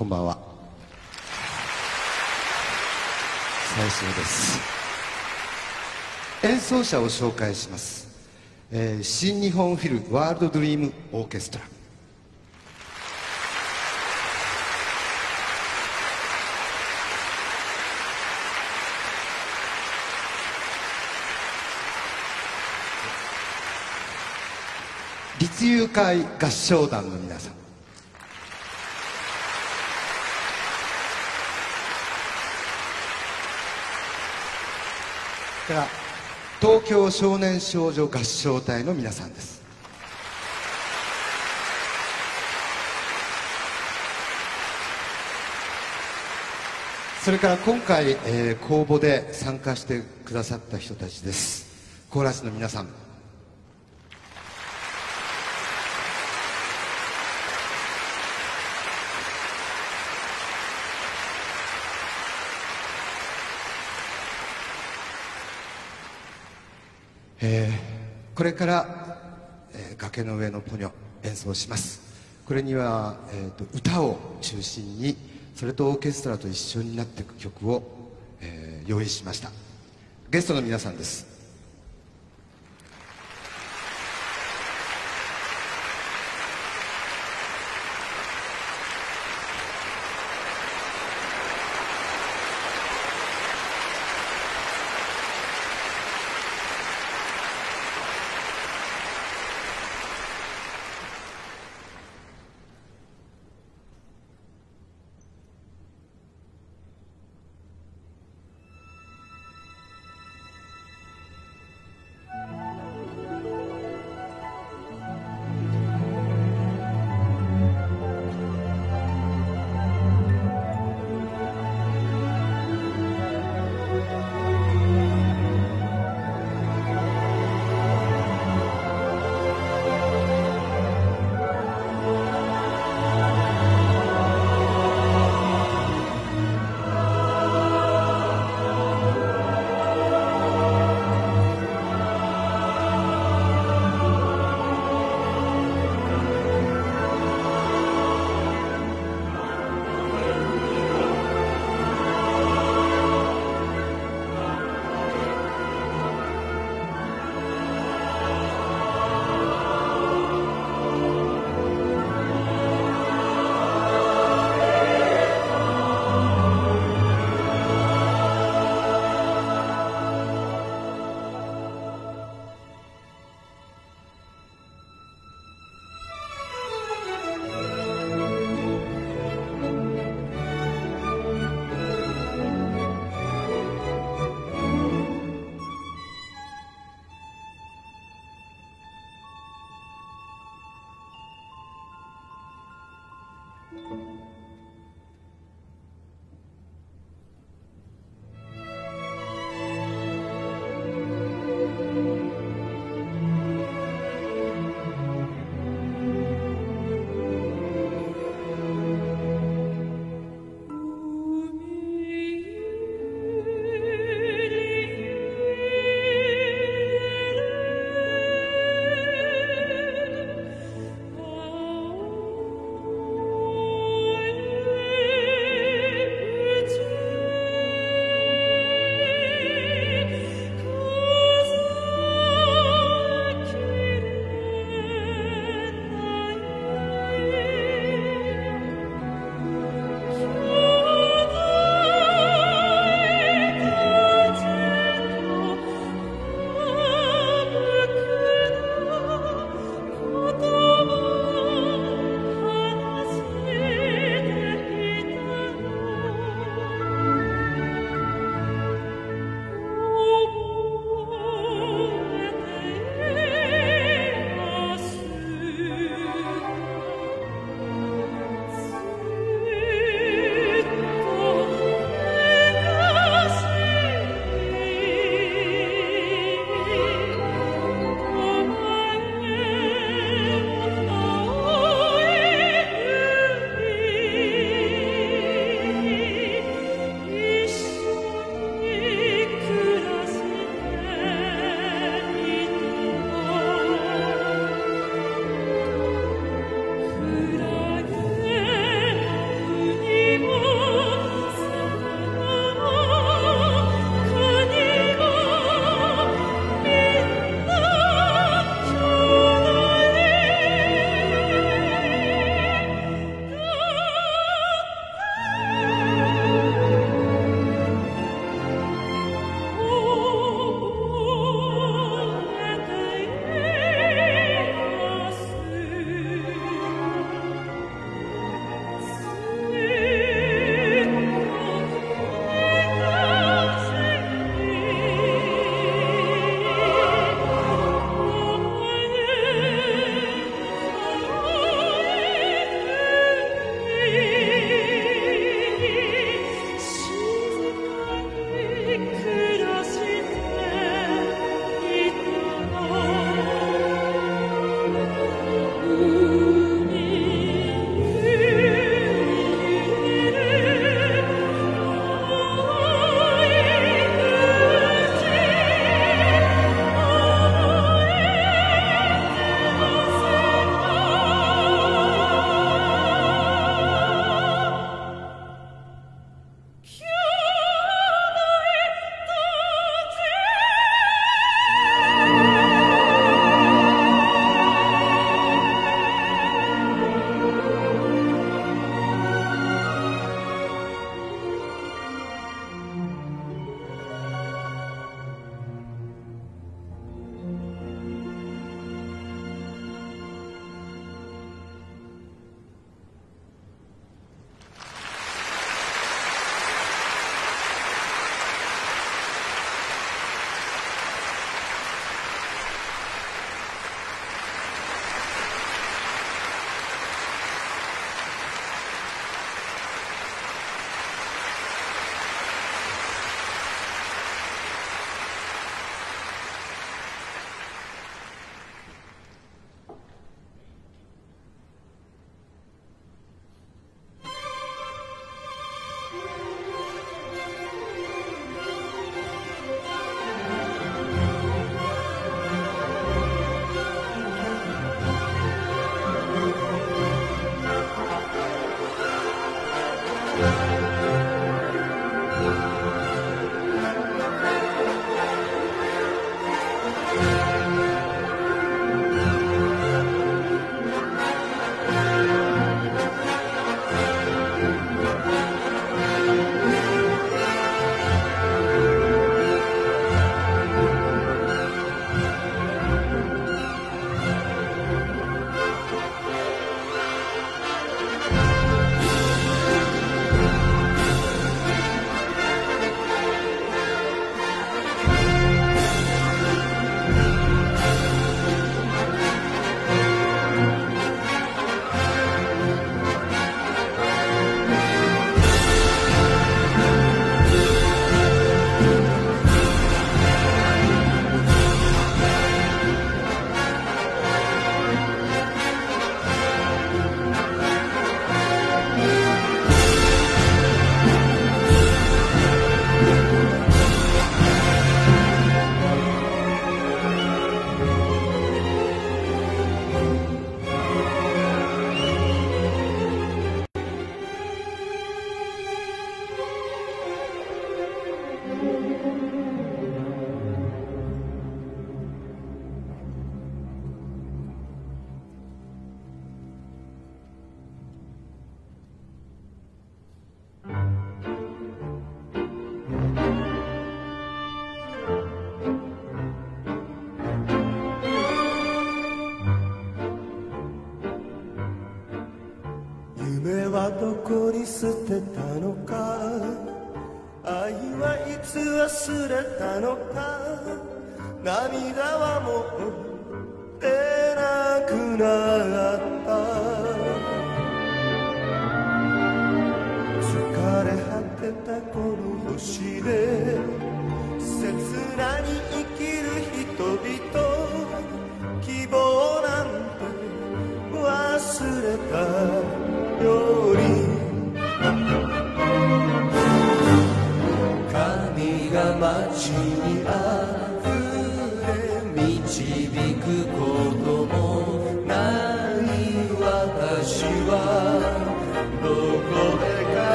こんばんは。最初です。演奏者を紹介します、えー新日本フィルワールドドリームオーケストラ。立友会合唱団の皆さん。から東京少年少女合唱隊の皆さんです。それから今回、えー公募で参加してくださった人たちです。コーラスの皆さん。えーこれから、えー崖の上のポニョ演奏します。これには、えーと歌を中心にそれとオーケストラと一緒になっていく曲を、えー用意しました。ゲストの皆さんです。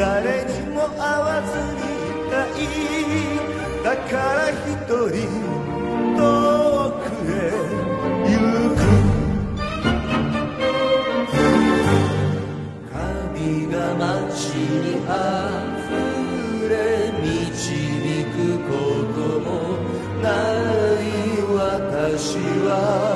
誰にも会わずにいたいだから一人遠くへ行く。神が街に溢れ導くこともない私は。